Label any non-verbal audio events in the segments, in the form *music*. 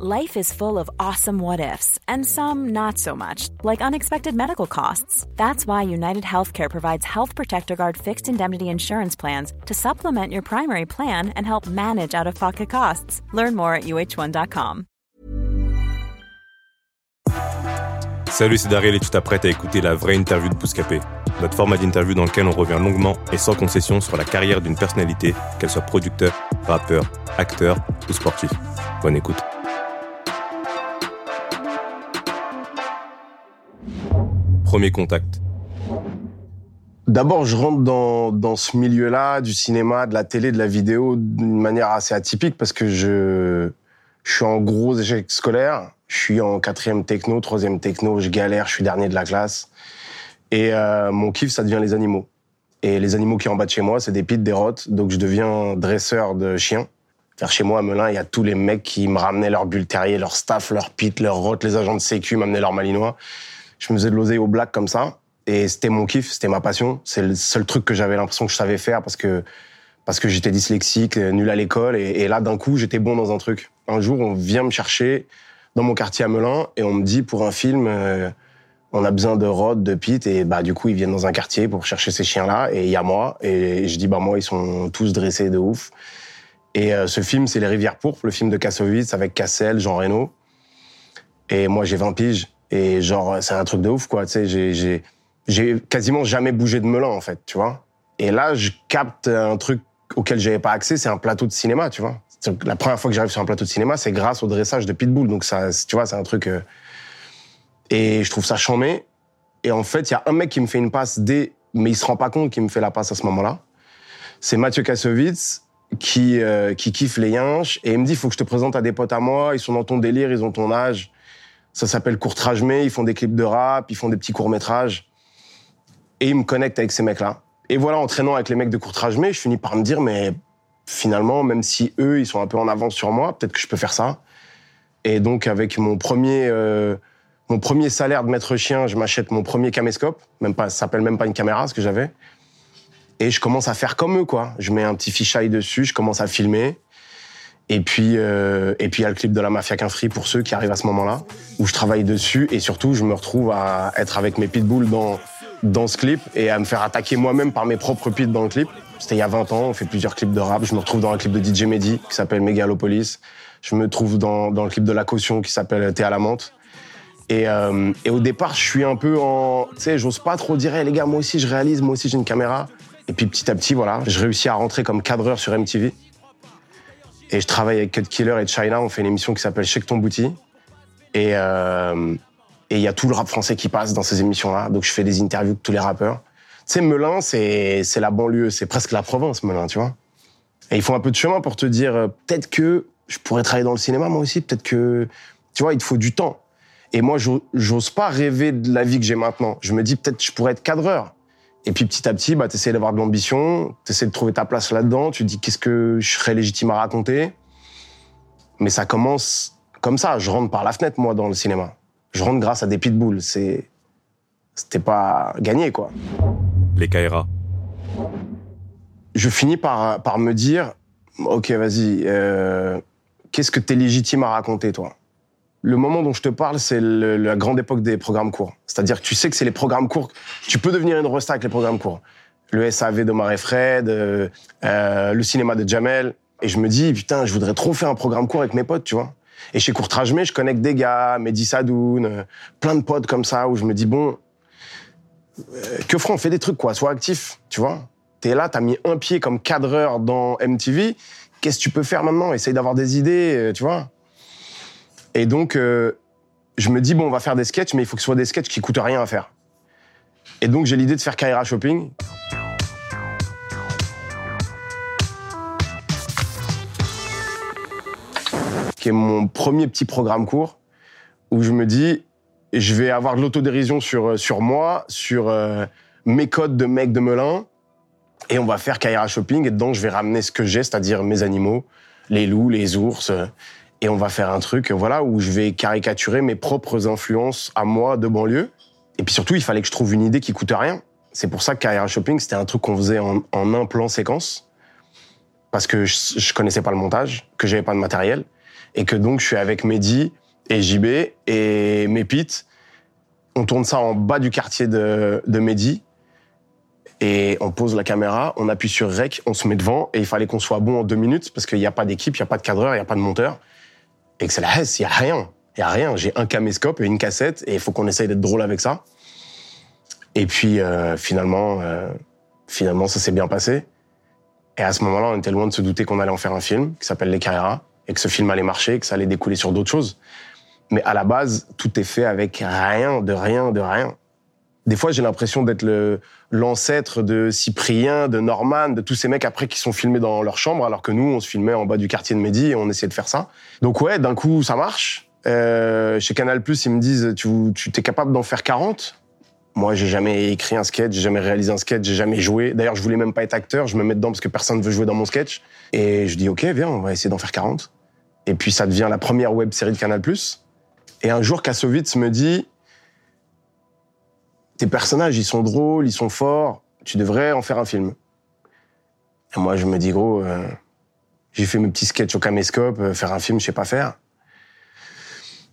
Life is full of awesome what ifs, and some not so much, like unexpected medical costs. That's why United Healthcare provides Health Protector Guard fixed indemnity insurance plans to supplement your primary plan and help manage out of pocket costs. Learn more at uh1.com. Salut, c'est Daryl et tu t'apprêtes à écouter la vraie interview de Bouscapé, notre format d'interview dans lequel on revient longuement et sans concession sur la carrière d'une personnalité, qu'elle soit producteur, rappeur, acteur ou sportif. Bonne écoute. Premier contact. D'abord, je rentre dans, ce milieu-là, du cinéma, de la télé, de la vidéo, d'une manière assez atypique parce que je, suis en gros échec scolaire. Je suis en quatrième techno, troisième techno, je galère, je suis dernier de la classe. Et euh, mon kiff, ça devient les animaux. Et les animaux qui en de chez moi, c'est des pits, des rottes. Donc je deviens dresseur de chiens. Chez moi, à Melun, il y a tous les mecs qui me ramenaient leur bulle terrier, leur staff, leur pit, leur rotte, les agents de sécu m'amenaient leur malinois je me faisais de l'oseille au black comme ça. Et c'était mon kiff, c'était ma passion. C'est le seul truc que j'avais l'impression que je savais faire parce que, parce que j'étais dyslexique, nul à l'école. Et, là, d'un coup, j'étais bon dans un truc. Un jour, on vient me chercher dans mon quartier à Melun et on me dit pour un film, euh, on a besoin de Rod, de Pete. Et bah, du coup, ils viennent dans un quartier pour chercher ces chiens-là. Et il y a moi. Et je dis, bah, moi, ils sont tous dressés de ouf. Et euh, ce film, c'est Les Rivières Pourpres, le film de Kassovitz avec Cassel, Jean Reno. Et moi, j'ai 20 piges. Et genre, c'est un truc de ouf, quoi. Tu sais, j'ai, j'ai, quasiment jamais bougé de Melun, en fait, tu vois. Et là, je capte un truc auquel j'avais pas accès, c'est un plateau de cinéma, tu vois. La première fois que j'arrive sur un plateau de cinéma, c'est grâce au dressage de Pitbull. Donc ça, tu vois, c'est un truc. Euh, et je trouve ça chambé. Et en fait, il y a un mec qui me fait une passe dès, mais il se rend pas compte qu'il me fait la passe à ce moment-là. C'est Mathieu Kassovitz qui euh, qui kiffe les yinches et il me dit faut que je te présente à des potes à moi. Ils sont dans ton délire, ils ont ton âge. Ça s'appelle Courtrage Mais. Ils font des clips de rap, ils font des petits courts-métrages. Et ils me connectent avec ces mecs-là. Et voilà, en traînant avec les mecs de Courtrage Mais, je finis par me dire, mais finalement, même si eux, ils sont un peu en avance sur moi, peut-être que je peux faire ça. Et donc, avec mon premier, euh, mon premier salaire de maître chien, je m'achète mon premier caméscope. Même pas, ça s'appelle même pas une caméra, ce que j'avais. Et je commence à faire comme eux, quoi. Je mets un petit fisheye dessus, je commence à filmer. Et puis, euh, et puis il y a le clip de la Mafia qu'un free pour ceux qui arrivent à ce moment-là, où je travaille dessus et surtout je me retrouve à être avec mes pitbulls dans dans ce clip et à me faire attaquer moi-même par mes propres pits dans le clip. C'était il y a 20 ans, on fait plusieurs clips de rap. Je me retrouve dans un clip de DJ Mehdi qui s'appelle Megalopolis. Je me trouve dans, dans le clip de La Caution qui s'appelle T'es à la menthe. Et, euh, et au départ, je suis un peu en. Tu sais, j'ose pas trop dire, les gars, moi aussi je réalise, moi aussi j'ai une caméra. Et puis petit à petit, voilà, je réussis à rentrer comme cadreur sur MTV. Et je travaille avec Cut Killer et China. On fait une émission qui s'appelle Check ton bouti. Euh, et il y a tout le rap français qui passe dans ces émissions-là. Donc je fais des interviews de tous les rappeurs. Tu sais, Melun, c'est la banlieue, c'est presque la province, Melun, tu vois. Et il faut un peu de chemin pour te dire, euh, peut-être que je pourrais travailler dans le cinéma, moi aussi. Peut-être que, tu vois, il te faut du temps. Et moi, j'ose pas rêver de la vie que j'ai maintenant. Je me dis, peut-être je pourrais être cadreur. Et puis petit à petit, bah, tu essaies d'avoir de l'ambition, tu essaies de trouver ta place là-dedans, tu te dis qu'est-ce que je serais légitime à raconter? Mais ça commence comme ça, je rentre par la fenêtre, moi, dans le cinéma. Je rentre grâce à des pitbulls. C'est... C'était pas gagné, quoi. Les Kaira. Je finis par, par me dire, ok, vas-y, euh, qu'est-ce que t'es légitime à raconter, toi? Le moment dont je te parle, c'est la grande époque des programmes courts. C'est-à-dire que tu sais que c'est les programmes courts. Tu peux devenir une rosta avec les programmes courts. Le SAV de et Fred, euh, euh, le cinéma de Jamel. Et je me dis, putain, je voudrais trop faire un programme court avec mes potes, tu vois. Et chez Courtrage je connecte des gars, Mehdi Sadoun, euh, plein de potes comme ça, où je me dis, bon, que feront? On fait des trucs, quoi. Sois actif, tu vois. T'es là, t'as mis un pied comme cadreur dans MTV. Qu'est-ce que tu peux faire maintenant? Essaye d'avoir des idées, tu vois. Et donc, euh, je me dis, bon, on va faire des sketchs, mais il faut que ce soit des sketchs qui coûtent rien à faire. Et donc, j'ai l'idée de faire Kaira Shopping. qui est mon premier petit programme court, où je me dis, je vais avoir de l'autodérision sur, euh, sur moi, sur euh, mes codes de mec de Melun, et on va faire Kaira Shopping, et dedans, je vais ramener ce que j'ai, c'est-à-dire mes animaux, les loups, les ours, et on va faire un truc, voilà, où je vais caricaturer mes propres influences à moi de banlieue. Et puis surtout, il fallait que je trouve une idée qui coûte rien. C'est pour ça que Carrière Shopping, c'était un truc qu'on faisait en, un plan séquence. Parce que je, je connaissais pas le montage, que j'avais pas de matériel. Et que donc, je suis avec Mehdi et JB et Mépite. On tourne ça en bas du quartier de, de Mehdi. Et on pose la caméra, on appuie sur Rec, on se met devant. Et il fallait qu'on soit bon en deux minutes parce qu'il n'y a pas d'équipe, il n'y a pas de cadreur, il n'y a pas de monteur. Et que c'est la hesse, il n'y a rien. Il n'y a rien. J'ai un caméscope et une cassette et il faut qu'on essaye d'être drôle avec ça. Et puis, euh, finalement, euh, finalement, ça s'est bien passé. Et à ce moment-là, on était loin de se douter qu'on allait en faire un film qui s'appelle Les Carreras et que ce film allait marcher, que ça allait découler sur d'autres choses. Mais à la base, tout est fait avec rien, de rien, de rien. Des fois, j'ai l'impression d'être l'ancêtre de Cyprien, de Norman, de tous ces mecs après qui sont filmés dans leur chambre, alors que nous, on se filmait en bas du quartier de Mehdi et on essayait de faire ça. Donc ouais, d'un coup, ça marche. Euh, chez Canal+, ils me disent, tu, tu t'es capable d'en faire 40 moi, j'ai jamais écrit un sketch, j'ai jamais réalisé un sketch, j'ai jamais joué. D'ailleurs, je voulais même pas être acteur, je me mets dedans parce que personne ne veut jouer dans mon sketch. Et je dis, OK, viens, on va essayer d'en faire 40. Et puis, ça devient la première web série de Canal+. Et un jour, Kassovitz me dit, tes personnages, ils sont drôles, ils sont forts, tu devrais en faire un film. Et moi, je me dis, gros, euh, j'ai fait mes petits sketchs au caméscope, euh, faire un film, je sais pas faire.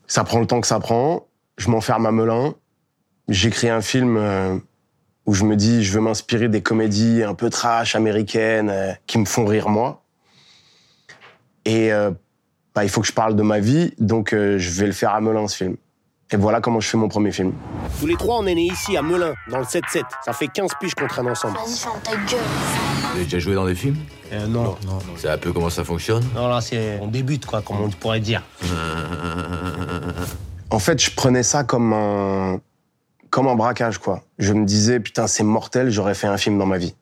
Ça prend le temps que ça prend, je m'enferme à Melun, J'écris un film euh, où je me dis, je veux m'inspirer des comédies un peu trash américaines qui me font rire moi. Et bah, il faut que je parle de ma vie, donc je vais le faire à Melun, ce film. Et voilà comment je fais mon premier film. Tous les trois, on est nés ici, à Melun, dans le 7-7. Ça fait 15 piges qu'on traîne ensemble. Vas-y, ferme ta gueule. Vous avez déjà joué dans des films euh, non. non. non, C'est un peu comment ça fonctionne Non, là, c'est... On débute, quoi, comme on pourrait dire. En fait, je prenais ça comme un comme un braquage, quoi. Je me disais, putain, c'est mortel, j'aurais fait un film dans ma vie.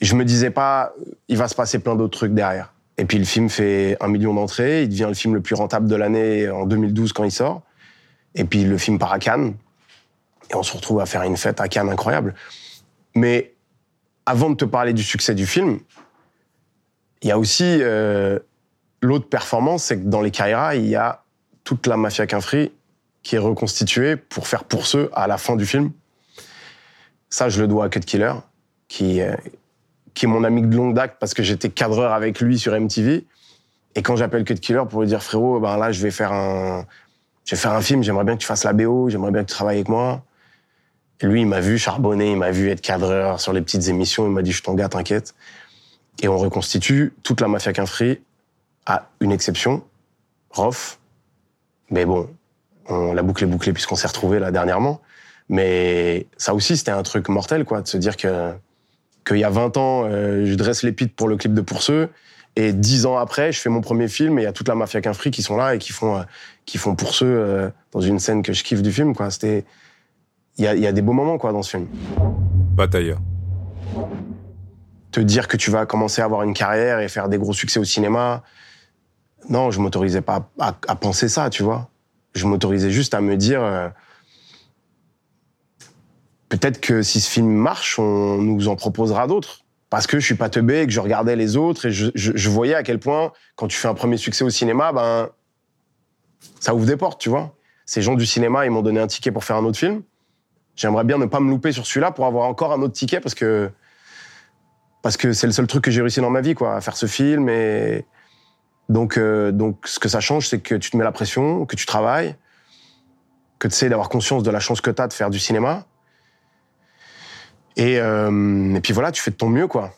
Je me disais pas, il va se passer plein d'autres trucs derrière. Et puis le film fait un million d'entrées, il devient le film le plus rentable de l'année en 2012 quand il sort. Et puis le film part à Cannes. Et on se retrouve à faire une fête à Cannes incroyable. Mais avant de te parler du succès du film, il y a aussi euh, l'autre performance, c'est que dans les Kaira, il y a toute la mafia Quinfri qui est reconstitué pour faire pour ceux à la fin du film. Ça, je le dois à Cut Killer, qui, euh, qui est mon ami de longue date parce que j'étais cadreur avec lui sur MTV. Et quand j'appelle Cut Killer pour lui dire frérot, ben là, je vais faire un, je vais faire un film, j'aimerais bien que tu fasses la BO, j'aimerais bien que tu travailles avec moi. Lui, il m'a vu charbonner, il m'a vu être cadreur sur les petites émissions, il m'a dit je t'en gars, t'inquiète. Et on reconstitue toute la mafia qu'un à une exception, Rof. Mais bon, on l'a bouclé bouclé puisqu'on s'est retrouvé là dernièrement. Mais ça aussi, c'était un truc mortel, quoi, de se dire que qu'il y a 20 ans, euh, je dresse les pites pour le clip de Pour ceux, et 10 ans après, je fais mon premier film et il y a toute la mafia qu'un qui sont là et qui font euh, qui font Pour ceux euh, dans une scène que je kiffe du film, quoi. C'était il y a, y a, des beaux moments, quoi, dans ce film. Batailleur. Te dire que tu vas commencer à avoir une carrière et faire des gros succès au cinéma, non, je m'autorisais pas à, à penser ça, tu vois je m'autorisais juste à me dire euh, peut-être que si ce film marche, on nous en proposera d'autres. Parce que je suis pas teubé que je regardais les autres et je, voyais à quel point, quand tu fais un premier succès au cinéma, ben, ça ouvre des portes, tu vois. Ces gens du cinéma, ils m'ont donné un ticket pour faire un autre film. J'aimerais bien ne pas me louper sur celui-là pour avoir encore un autre ticket parce que parce que c'est le seul truc que j'ai réussi dans ma vie, quoi, à faire ce film et donc, euh, donc, ce que ça change, c'est que tu te mets la pression, que tu travailles, que tu essaies d'avoir conscience de la chance que tu as de faire du cinéma. Et, euh, et puis voilà, tu fais de ton mieux, quoi.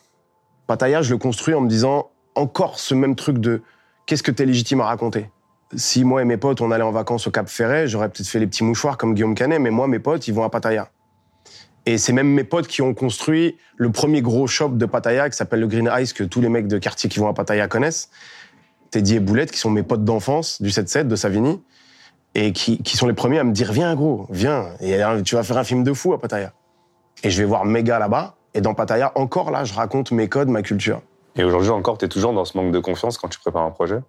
Pattaya, je le construis en me disant encore ce même truc de qu'est-ce que tu es légitime à raconter. Si moi et mes potes, on allait en vacances au Cap Ferret, j'aurais peut-être fait les petits mouchoirs comme Guillaume Canet, mais moi, mes potes, ils vont à Pattaya. Et c'est même mes potes qui ont construit le premier gros shop de Pattaya qui s'appelle le Green Ice, que tous les mecs de quartier qui vont à Pattaya connaissent. Teddy et Boulette, qui sont mes potes d'enfance du 7-7 de Savigny, et qui, qui, sont les premiers à me dire Viens, gros, viens, et tu vas faire un film de fou à Pattaya. Et je vais voir Méga là-bas, et dans Pattaya, encore là, je raconte mes codes, ma culture. Et aujourd'hui encore, tu es toujours dans ce manque de confiance quand tu prépares un projet?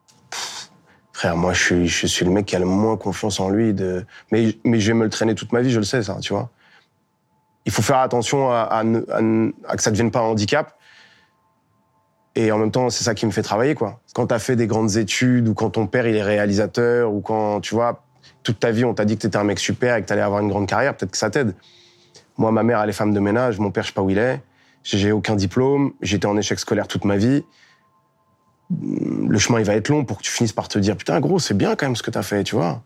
Frère, moi, je suis, je suis le mec qui a le moins confiance en lui. De... Mais, mais je vais me le traîner toute ma vie, je le sais, ça, tu vois. Il faut faire attention à, à, à, à que ça ne devienne pas un handicap. Et en même temps, c'est ça qui me fait travailler, quoi. Quand t'as fait des grandes études, ou quand ton père, il est réalisateur, ou quand, tu vois, toute ta vie, on t'a dit que t'étais un mec super et que t'allais avoir une grande carrière, peut-être que ça t'aide. Moi, ma mère, elle est femme de ménage, mon père, je sais pas où il est. J'ai aucun diplôme, j'étais en échec scolaire toute ma vie. le chemin il va être long pour que tu finisses par te dire putain gros c'est bien quand même ce que t'as fait, tu vois.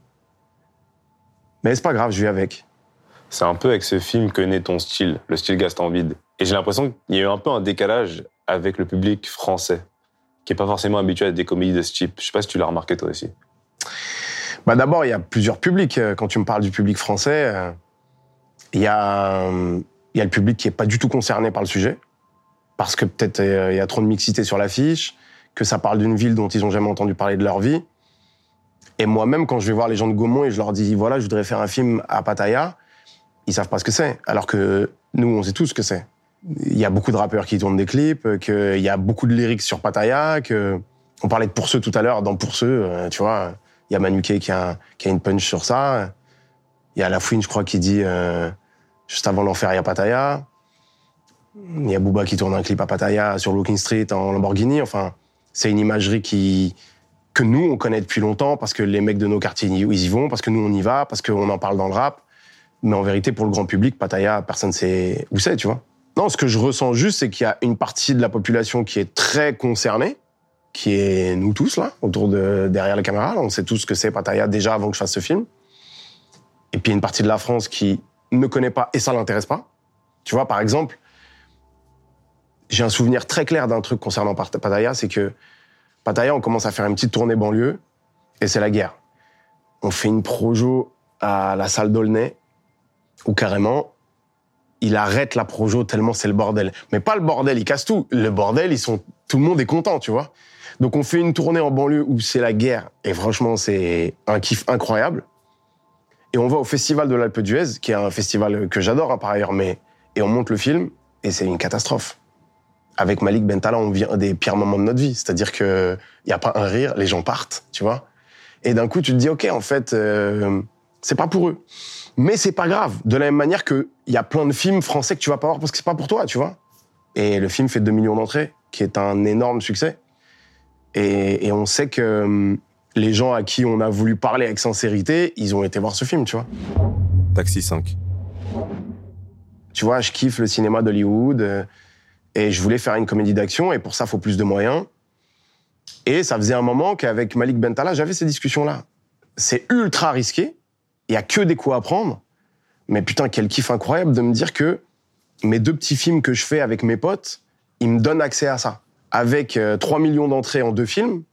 Mais c'est pas grave, je vis avec. C'est un peu avec ce film que naît ton style, le style Gaston Vide. Et j'ai l'impression qu'il y a eu un peu un décalage avec le public français, qui est pas forcément habitué à des comédies de ce type. Je sais pas si tu l'as remarqué toi aussi. Bah d'abord, il y a plusieurs publics. Euh, Quand tu me parles du public français, euh, il y, a, y a le public qui est pas du tout concerné par le sujet, parce que peut-être euh, il y a trop de mixité sur l'affiche, que ça parle d'une ville dont ils ont jamais entendu parler de leur vie. Et moi-même, quand je vais voir les gens de Gaumont et je leur dis, voilà, je voudrais faire un film à Pattaya, ils savent pas ce que c'est. Alors que nous, on sait tous ce que c'est. Il y a beaucoup de rappeurs qui tournent des clips, qu'il y a beaucoup de lyrics sur Pattaya, que... On parlait de Pour ceux tout à l'heure, dans Pour ceux, euh, tu vois, il y a Manuké qui a, qui a une punch sur ça. Il y a La Fouine, je crois, qui dit euh, juste avant l'enfer, il y a Pattaya. Il y a Booba qui tourne un clip à Pattaya sur Looking Street en Lamborghini. Enfin, c'est une imagerie qui que nous on connaît depuis longtemps parce que les mecs de nos quartiers ils y vont, parce que nous on y va, parce qu'on en parle dans le rap. Mais en vérité, pour le grand public, Pattaya, personne sait où c'est, tu vois. Non, ce que je ressens juste, c'est qu'il y a une partie de la population qui est très concernée, qui est nous tous là, autour de derrière la caméra. On sait tous ce que c'est Pattaya déjà avant que je fasse ce film. Et puis une partie de la France qui ne connaît pas et ça l'intéresse pas. Tu vois, par exemple, j'ai un souvenir très clair d'un truc concernant Pat- Pattaya, c'est que Pattaya, on commence à faire une petite tournée banlieue et c'est la guerre. On fait une projo à la salle d'Aulnay où carrément il arrête la projo tellement c'est le bordel. Mais pas le bordel, il casse tout. Le bordel, ils sont, tout le monde est content, tu vois. Donc on fait une tournée en banlieue où c'est la guerre et franchement c'est un kiff incroyable. Et on va au festival de l'Alpe d'Huez, qui est un festival que j'adore hein, par ailleurs, mais et on monte le film et c'est une catastrophe. Avec Malik Bentala, on vit un des pires moments de notre vie, c'est-à-dire que y a pas un rire, les gens partent, tu vois. Et d'un coup tu te dis ok en fait euh, c'est pas pour eux, mais c'est pas grave. De la même manière que il y a plein de films français que tu vas pas voir parce que c'est pas pour toi, tu vois. Et le film fait 2 millions d'entrées, qui est un énorme succès. Et, on sait que hum, les gens à qui on a voulu parler avec sincérité, ils ont été voir ce film, tu vois. Taxi 5. Tu vois, je kiffe le cinéma d'Hollywood euh, et je voulais faire une comédie d'action et pour ça, il faut plus de moyens. Et ça faisait un moment qu'avec Malik Bentala, j'avais ces discussions-là. C'est ultra risqué, il y a que des coups à prendre, mais putain, quel kiff incroyable de me dire que mes deux petits films que je fais avec mes potes, ils me donnent accès à ça. Avec euh, 3 millions d'entrées en deux films,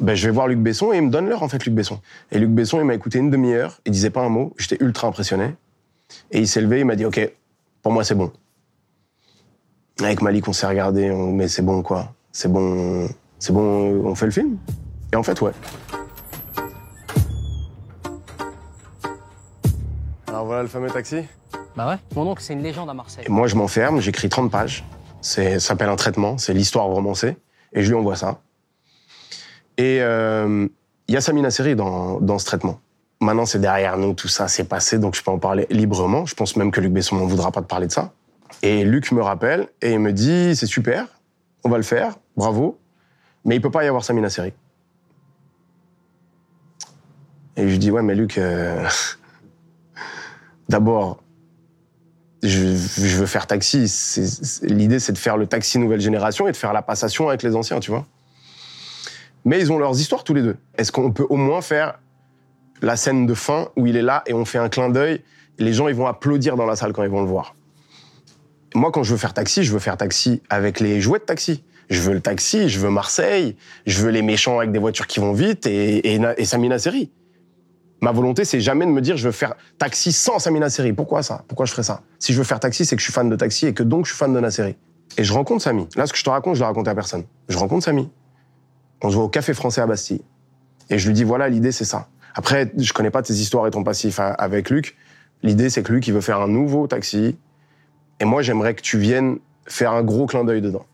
ben, je vais voir Luc Besson et il me donne l'heure, en fait, Luc Besson. Et Luc Besson, il m'a écouté une demi-heure, il disait pas un mot, j'étais ultra impressionné. Et il s'est levé, il m'a dit, OK, pour moi, c'est bon. Avec Malik, on s'est regardé, on- mais c'est bon, quoi? C'est bon, c'est bon, on fait le film? Et en fait, ouais. Alors voilà le fameux taxi. Bah ouais. Mon oncle, c'est une légende à Marseille. Et moi, je m'enferme, j'écris 30 pages. C'est, ça s'appelle un traitement, c'est l'histoire romancée. Et je lui envoie ça. Et euh, il y a Samina Seri dans, dans ce traitement. Maintenant, c'est derrière nous, tout ça, c'est passé, donc je peux en parler librement. Je pense même que Luc Besson n'en voudra pas de parler de ça. Et Luc me rappelle et me dit c'est super, on va le faire, bravo, mais il peut pas y avoir Samina Seri. Et je dis ouais, mais Luc, euh, *laughs* d'abord, je, veux faire taxi. L'idée, c'est de faire le taxi nouvelle génération et de faire la passation avec les anciens, tu vois. Mais ils ont leurs histoires tous les deux. Est-ce qu'on peut au moins faire la scène de fin où il est là et on fait un clin d'œil Les gens, ils vont applaudir dans la salle quand ils vont le voir? Moi, quand je veux faire taxi, je veux faire taxi avec les jouets de taxi. Je veux le taxi, je veux Marseille, je veux les méchants avec des voitures qui vont vite et, et, et Samina Seri. Ma volonté, c'est jamais de me dire je veux faire taxi sans Samina Seri. Pourquoi ça? Pourquoi je ferais ça? Si je veux faire taxi, c'est que je suis fan de taxi et que donc je suis fan de Nasseri. Et je rencontre Samy. Là, ce que je te raconte, je l'ai raconté à personne. Je rencontre Samy. On se voit au Café Français à Bastille. Et je lui dis voilà, l'idée, c'est ça. Après, je connais pas tes histoires et ton passif a- avec Luc. L'idée, c'est que Luc, il veut faire un nouveau taxi. Et moi, j'aimerais que tu viennes faire un gros clin d'œil dedans.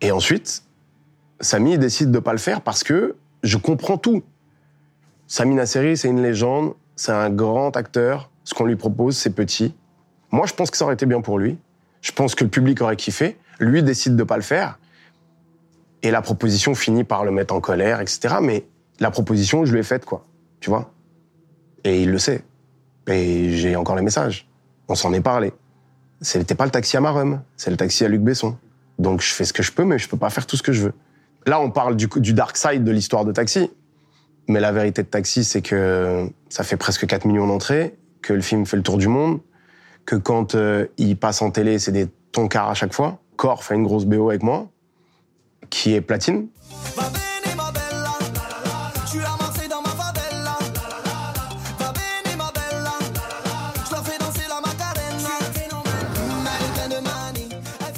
Et ensuite, Samy décide de pas le faire parce que je comprends tout. Samy Nasseri, c'est une légende, c'est un grand acteur. Ce qu'on lui propose, c'est petit. Moi, je pense que ça aurait été bien pour lui. Je pense que le public aurait kiffé. Lui décide de pas le faire. Et la proposition finit par le mettre en colère, etc. Mais la proposition, je lui ai faite, quoi. Tu vois? Et il le sait. Et j'ai encore les messages. On s'en est parlé. C'était pas le taxi à Marum, c'est le taxi à Luc Besson. Donc je fais ce que je peux, mais je peux pas faire tout ce que je veux. Là, on parle du, dark side de l'histoire de Taxi. Mais la vérité de Taxi, c'est que ça fait presque 4 millions d'entrées, que le film fait le tour du monde, que quand euh, il passe en télé, c'est des tonkards à chaque fois. Core fait une grosse BO avec moi, qui est platine.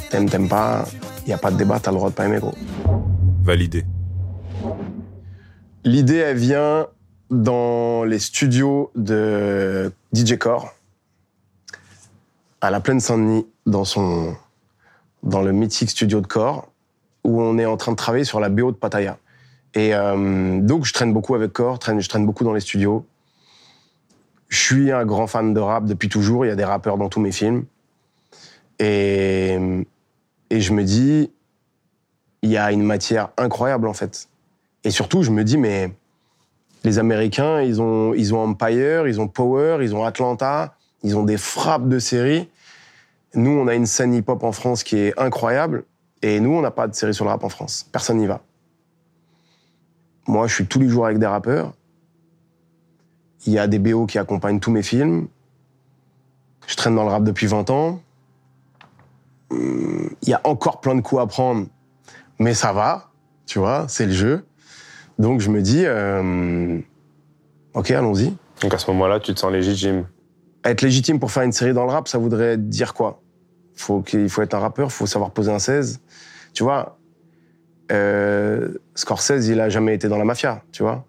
T'aimes, t'aimes pas, y a pas de débat, t'as le droit de pas aimer, gros. Validé. L'idée, elle vient dans les studios de DJ Core, à la Plaine Saint-Denis, dans son, dans le mythique studio de Core, où on est en train de travailler sur la BO de Pattaya. Et euh, donc, je traîne beaucoup avec Core, je traîne beaucoup dans les studios. Je suis un grand fan de rap depuis toujours. Il y a des rappeurs dans tous mes films. Et, je me dis, il y a une matière incroyable en fait. Et surtout, je me dis, mais les Américains, ils ont, ils ont Empire, ils ont Power, ils ont Atlanta, ils ont des frappes de séries. Nous, on a une scène hip-hop en France qui est incroyable. Et nous, on n'a pas de série sur le rap en France. Personne n'y va. Moi, je suis tous les jours avec des rappeurs. Il y a des BO qui accompagnent tous mes films. Je traîne dans le rap depuis 20 ans. Hum, Il y a encore plein de coups à prendre, mais ça va, tu vois, c'est le jeu. Donc je me dis, euh, ok, allons-y. Donc à ce moment-là, tu te sens légitime. Être légitime pour faire une série dans le rap, ça voudrait dire quoi? Faut qu'il faut être un rappeur, faut savoir poser un 16. Tu vois, euh, Scorsese, il a jamais été dans la mafia, tu vois.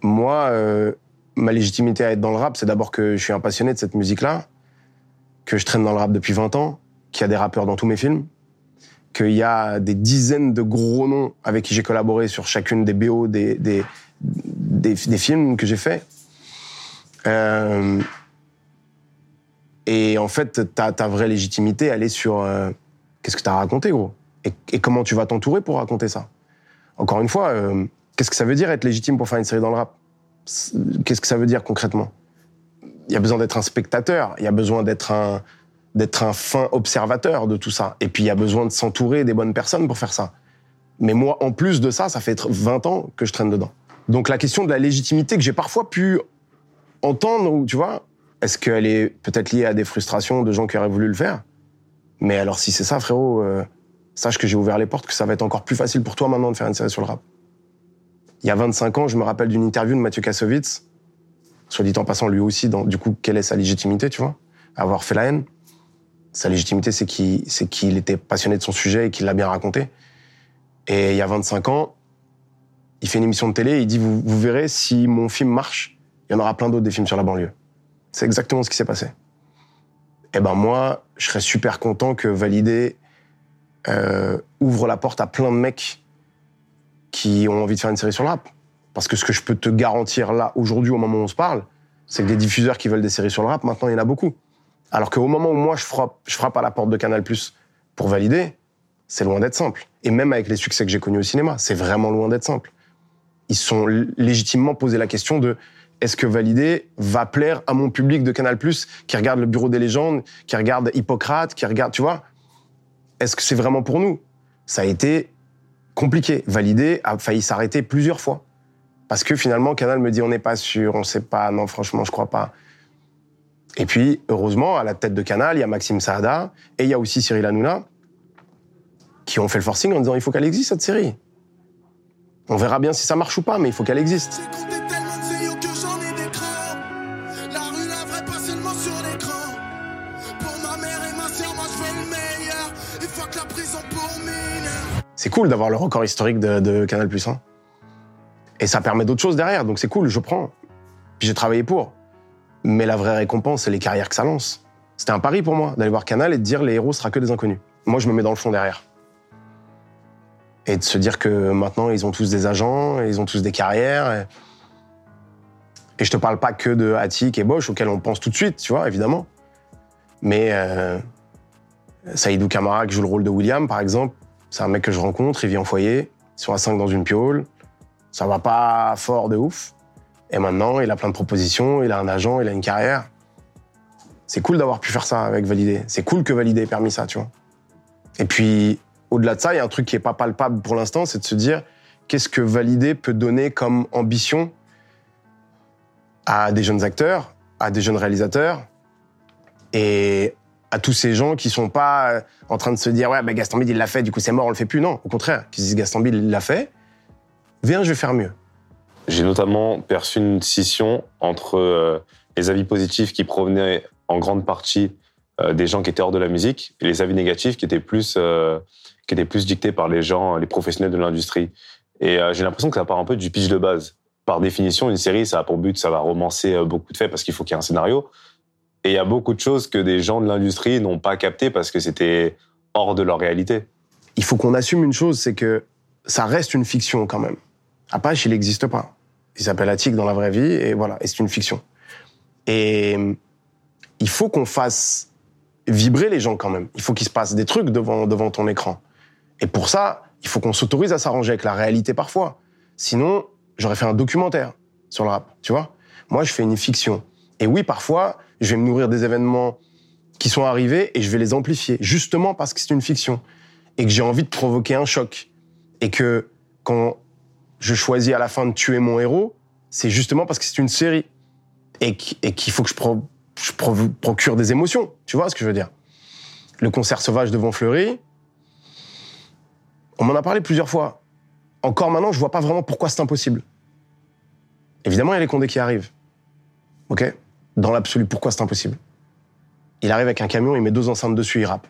Moi, euh, ma légitimité à être dans le rap, c'est d'abord que je suis un passionné de cette musique-là, que je traîne dans le rap depuis 20 ans, qu'il y a des rappeurs dans tous mes films, qu'il y a des dizaines de gros noms avec qui j'ai collaboré sur chacune des BO des, des, films que j'ai faits. Euh, et en fait, ta, ta vraie légitimité, elle est sur qu'est-ce que tu as raconté, gros? Et, comment tu vas t'entourer pour raconter ça? Encore une fois, euh, qu'est-ce que ça veut dire être légitime pour faire une série dans le rap? Qu'est-ce que ça veut dire concrètement? Il y a besoin d'être un spectateur, il y a besoin d'être un, fin observateur de tout ça. Et puis il y a besoin de s'entourer des bonnes personnes pour faire ça. Mais moi, en plus de ça, ça fait 20 ans que je traîne dedans. Donc la question de la légitimité que j'ai parfois pu entendre, tu vois, est-ce qu'elle est peut-être liée à des frustrations de gens qui auraient voulu le faire? Mais alors si c'est ça, frérot, euh, sache que j'ai ouvert les portes, que ça va être encore plus facile pour toi maintenant de faire une série sur le rap. Il y a 25 ans, je me rappelle d'une interview de Mathieu Kassovitz, soit dit en passant lui aussi, dans, du coup, quelle est sa légitimité, tu vois, avoir fait la haine. Sa légitimité, c'est qu'il était passionné de son sujet et qu'il l'a bien raconté. Et il y a 25 ans, il fait une émission de télé et il dit vous, vous verrez, si mon film marche, il y en aura plein d'autres des films sur la banlieue. C'est exactement ce qui s'est passé. Et ben moi, je serais super content que Validé euh, ouvre la porte à plein de mecs qui ont envie de faire une série sur le rap. Parce que ce que je peux te garantir là, aujourd'hui, au moment où on se parle, c'est que des diffuseurs qui veulent des séries sur le rap, maintenant, il y en a beaucoup. Alors qu'au moment où moi, je frappe, je frappe à la porte de Canal pour valider, c'est loin d'être simple. Et même avec les succès que j'ai connus au cinéma, c'est vraiment loin d'être simple. Ils sont légitimement posé la question de est-ce que Validé va plaire à mon public de Canal qui regarde le Bureau des légendes, qui regarde Hippocrate, qui regarde, tu vois? Est-ce que c'est vraiment pour nous? Ça a été compliqué. Validé a failli s'arrêter plusieurs fois. Parce que finalement, Canal me dit on n'est pas sûr, on sait pas, non, franchement, je crois pas. Et puis, heureusement, à la tête de Canal, il y a Maxime Saada et il y a aussi Cyril Hanouna qui ont fait le forcing en disant il faut qu'elle existe cette série. On verra bien si ça marche ou pas, mais il faut qu'elle existe. C'est cool d'avoir le record historique de, de Canal Plus. Hein. Et ça permet d'autres choses derrière, donc c'est cool, je prends. Puis j'ai travaillé pour. Mais la vraie récompense, c'est les carrières que ça lance. C'était un pari pour moi d'aller voir Canal et de dire les héros sera que des inconnus. Moi, je me mets dans le fond derrière. Et de se dire que maintenant, ils ont tous des agents, ils ont tous des carrières. Et, et je te parle pas que de Attic et Bosch, auxquels on pense tout de suite, tu vois, évidemment. Mais euh, Saïdou Kamara, qui joue le rôle de William, par exemple, c'est un mec que je rencontre, il vit en foyer, ils sont à 5 dans une piole, ça va pas fort de ouf. Et maintenant, il a plein de propositions, il a un agent, il a une carrière. C'est cool d'avoir pu faire ça avec Validé. C'est cool que Validé ait permis ça, tu vois. Et puis, au-delà de ça, il y a un truc qui est pas palpable pour l'instant, c'est de se dire qu'est-ce que valider peut donner comme ambition à des jeunes acteurs, à des jeunes réalisateurs? Et à tous ces gens qui sont pas euh, en train de se dire ouais bah Gaston Bide il l'a fait du coup c'est mort on le fait plus non au contraire qui se disent Gaston Bide il l'a fait viens je vais faire mieux J'ai notamment perçu une scission entre euh, les avis positifs qui provenaient en grande partie euh, des gens qui étaient hors de la musique et les avis négatifs qui étaient plus, qui étaient plus dictés par les gens, les professionnels de l'industrie. Et j'ai l'impression que ça part un peu du pitch de base. Par définition, une série, ça a pour but, ça va romancer beaucoup de faits parce qu'il faut qu'il y ait un scénario. Et il y a beaucoup de choses que des gens de l'industrie n'ont pas captées parce que c'était hors de leur réalité. il faut qu'on assume une chose c'est que ça reste une fiction quand même. Apache il n'existe pas. Il s'appelle Attic dans la vraie vie et voilà et c'est une fiction. Et euh, il faut qu'on fasse vibrer les gens quand même. Il faut qu'il se passe des trucs devant devant ton écran. Et pour ça il faut qu'on s'autorise à s'arranger avec la réalité parfois. Sinon j'aurais fait un documentaire sur le rap tu vois. Moi je fais une fiction. Et oui parfois je vais me nourrir des événements qui sont arrivés et je vais les amplifier justement parce que c'est une fiction et que j'ai envie de provoquer un choc. Et que quand je choisis à la fin de tuer mon héros c'est justement parce que c'est une série et qu'- et qu'il faut que je, pro- je pro- procure des émotions. Tu vois ce que je veux dire? Le concert sauvage devant Fleury on m'en a parlé plusieurs fois. Encore maintenant je vois pas vraiment pourquoi c'est impossible. Évidemment il y a les condés qui arrivent. Ok? Dans l'absolu pourquoi c'est impossible? Il arrive avec un camion, il met deux enceintes dessus, il rappe.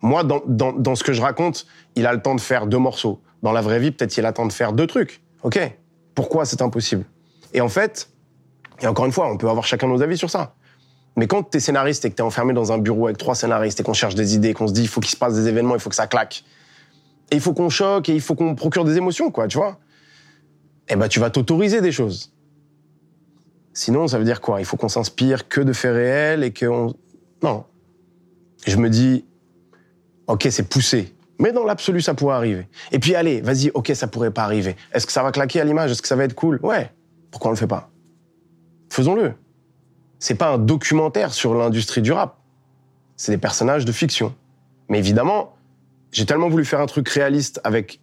Moi, dans, dans, dans ce que je raconte, il a le temps de faire deux morceaux. Dans la vraie vie, peut-être il a le temps de faire deux trucs. OK Pourquoi c'est impossible? Et en fait, et encore une fois, on peut avoir chacun nos avis sur ça. Mais quand t'es scénariste et que t'es enfermé dans un bureau avec trois scénaristes et qu'on cherche des idées, qu'on se dit il faut qu'il se passe des événements, il faut que ça claque, et il faut qu'on choque et il faut qu'on procure des émotions, quoi, tu vois Eh ben, tu vas t'autoriser des choses. Sinon, ça veut dire quoi? Il faut qu'on s'inspire que de faits réels et qu'on non. Je me dis, ok, c'est poussé. Mais dans l'absolu, ça pourrait arriver. Et puis, allez, vas-y, ok, ça pourrait pas arriver. Est-ce que ça va claquer à l'image? Est-ce que ça va être cool? Ouais. Pourquoi on le fait pas? Faisons-le. C'est pas un documentaire sur l'industrie du rap. C'est des personnages de fiction. Mais évidemment, j'ai tellement voulu faire un truc réaliste avec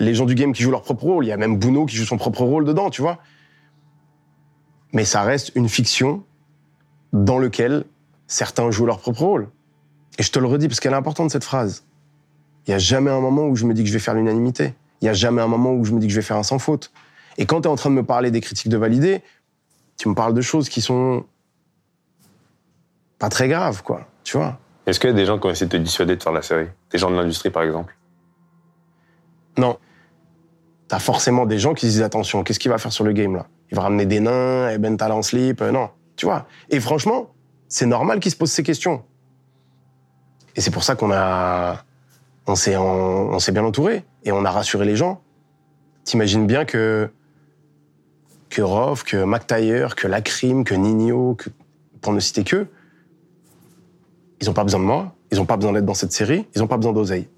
les gens du game qui jouent leur propre rôle. Il y a même Bouno qui joue son propre rôle dedans, tu vois. Mais ça reste une fiction dans lequel certains jouent leur propre rôle. Et je te le redis parce qu'elle est importante cette phrase. Il y a jamais un moment où je me dis que je vais faire l'unanimité. Il y a jamais un moment où je me dis que je vais faire un sans faute. Et quand tu es en train de me parler des critiques de valider, tu me parles de choses qui sont pas très graves, quoi. Tu vois? Est-ce qu'il y a des gens qui ont essayé de te dissuader de faire la série? Des gens de l'industrie, par exemple? Non. T'as forcément des gens qui se disent attention, qu'est-ce qu'il va faire sur le game là? Il va ramener des nains, et Ben Tala en slip, euh, non. Tu vois? Et franchement, c'est normal qu'ils se posent ces questions. Et c'est pour ça qu'on a, on s'est, on s'est bien entouré et on a rassuré les gens. T'imagines bien que que Rof, que McTayer, que Lacrim, que Nino, que, pour ne citer que, ils n'ont pas besoin de moi, ils n'ont pas besoin d'être dans cette série, ils n'ont pas besoin d'oseille.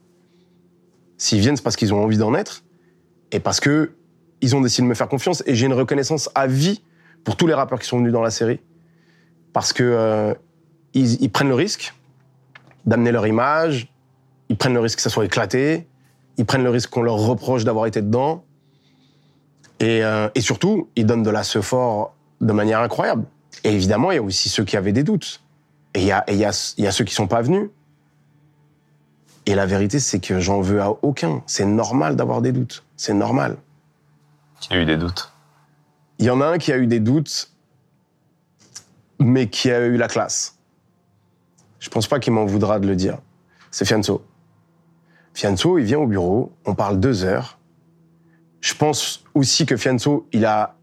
S'ils viennent, c'est parce qu'ils ont envie d'en être et parce que ils ont décidé de me faire confiance et j'ai une reconnaissance à vie pour tous les rappeurs qui sont venus dans la série parce que euh, ils, prennent le risque d'amener leur image, ils prennent le risque que ça soit éclaté, ils prennent le risque qu'on leur reproche d'avoir été dedans et, euh, surtout ils donnent de la fort de manière incroyable. Et évidemment, il y a aussi ceux qui avaient des doutes et il y a, y a ceux qui sont pas venus. Et la vérité, c'est que j'en veux à aucun. C'est normal d'avoir des doutes. C'est normal. Qui a eu des doutes? Il y en a un qui a eu des doutes, mais qui a eu la classe. Je pense pas qu'il m'en voudra de le dire. C'est Fianso. Fianso, il vient au bureau, on parle deux heures. Je pense aussi que Fianso, il a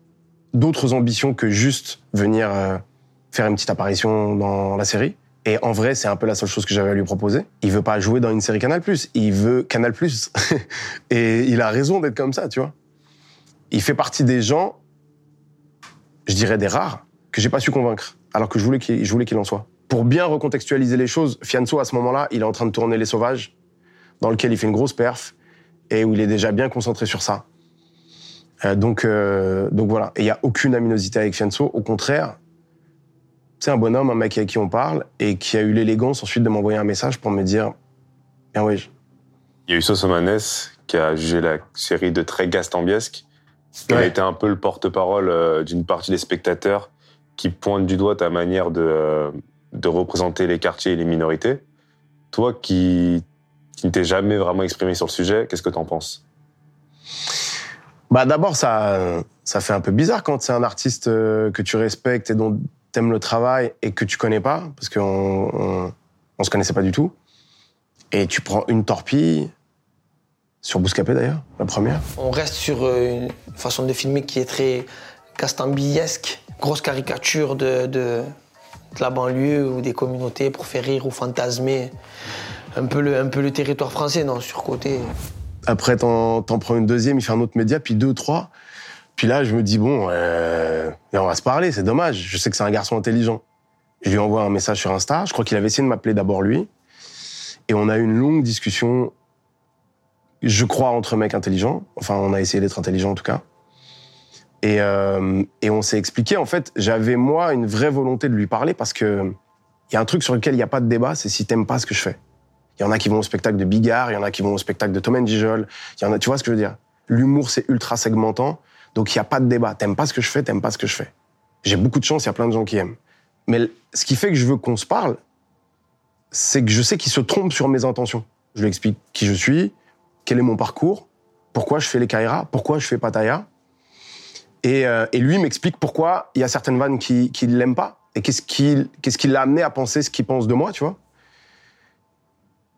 d'autres ambitions que juste venir euh, faire une petite apparition dans la série. Et en vrai, c'est un peu la seule chose que j'avais à lui proposer. Il veut pas jouer dans une série Canal+. Il veut Canal+. *laughs* Et il a raison d'être comme ça, tu vois. Il fait partie des gens je dirais des rares, que j'ai pas su convaincre, alors que je voulais qu'il en soit. Pour bien recontextualiser les choses, Fianso, à ce moment-là, il est en train de tourner Les Sauvages, dans lequel il fait une grosse perf, et où il est déjà bien concentré sur ça. Euh, donc, euh, donc voilà. Et il y a aucune aminosité avec Fianso, au contraire, c'est un bonhomme, un mec avec qui on parle, et qui a eu l'élégance ensuite de m'envoyer un message pour me dire, bien oui, Il y a eu Sosomanes qui a jugé la série de très gastambiesque. Il a Ouais. été un peu le porte-parole euh, d'une partie des spectateurs qui pointent du doigt ta manière de, euh, de représenter les quartiers et les minorités. Toi qui, qui ne t'es jamais vraiment exprimé sur le sujet, qu'est-ce que t'en penses? Bah d'abord ça ça fait un peu bizarre quand c'est un artiste euh, que tu respectes et dont t'aimes le travail et que tu connais pas parce qu'on on, on se connaissait pas du tout et tu prends une torpille sur Bouscapé d'ailleurs la première. On reste sur euh, une façon de filmer qui est très castambilesque, grosse caricature de, de, de la banlieue ou des communautés pour faire rire ou fantasmer un peu le, un peu le territoire français, non, surcoté. Après t'en t'en prends une deuxième, il fait un autre média puis deux trois. Puis là je me dis bon euh, on va se parler, c'est dommage. Je sais que c'est un garçon intelligent. Je lui envoie un message sur Insta. Je crois qu'il avait essayé de m'appeler d'abord lui. Et on a eu une longue discussion, je crois, entre mecs intelligents. Enfin, on a essayé d'être intelligents en tout cas. Et, euh, et on s'est expliqué. En fait, j'avais moi une vraie volonté de lui parler parce que il y a un truc sur lequel il n'y a pas de débat, c'est si t'aimes pas ce que je fais. Il y en a qui vont au spectacle de Bigard, il y en a qui vont au spectacle de Tom and Gijol. Il y en a, tu vois ce que je veux dire? L'humour, c'est ultra segmentant, donc il n'y a pas de débat. T'aimes pas ce que je fais, t'aimes pas ce que je fais. J'ai beaucoup de chance, il y a plein de gens qui aiment. Mais ce qui fait que je veux qu'on se parle, c'est que je sais qu'il se trompe sur mes intentions. Je lui explique qui je suis, quel est mon parcours, pourquoi je fais les Kaira, pourquoi je fais Pattaya. Et, euh, et lui m'explique pourquoi il y a certaines vannes qui qui l'aiment pas et qu'est-ce qui l'a amené à penser ce qu'il pense de moi, tu vois.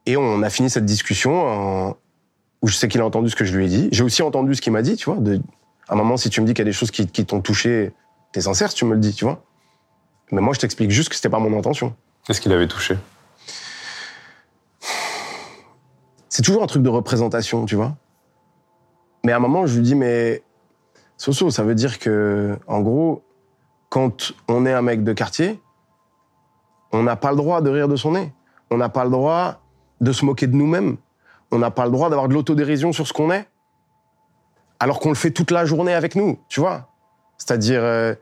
Et on a fini cette discussion où je sais qu'il a entendu ce que je lui ai dit. J'ai aussi entendu ce qu'il m'a dit, tu vois. À un moment, si tu me dis qu'il y a des choses qui, qui t'ont touché, t'es sincère si tu me le dis, tu vois. Mais moi, je t'explique juste que c'était pas mon intention. Qu'est-ce qu'il avait touché? C'est toujours un truc de représentation, tu vois. Mais à un moment, je lui dis, mais Soso, ça veut dire que, en gros, quand on est un mec de quartier, on n'a pas le droit de rire de son nez. On n'a pas le droit de se moquer de nous-mêmes. On n'a pas le droit d'avoir de l'autodérision sur ce qu'on est. Alors qu'on le fait toute la journée avec nous, tu vois. C'est-à-dire, euh,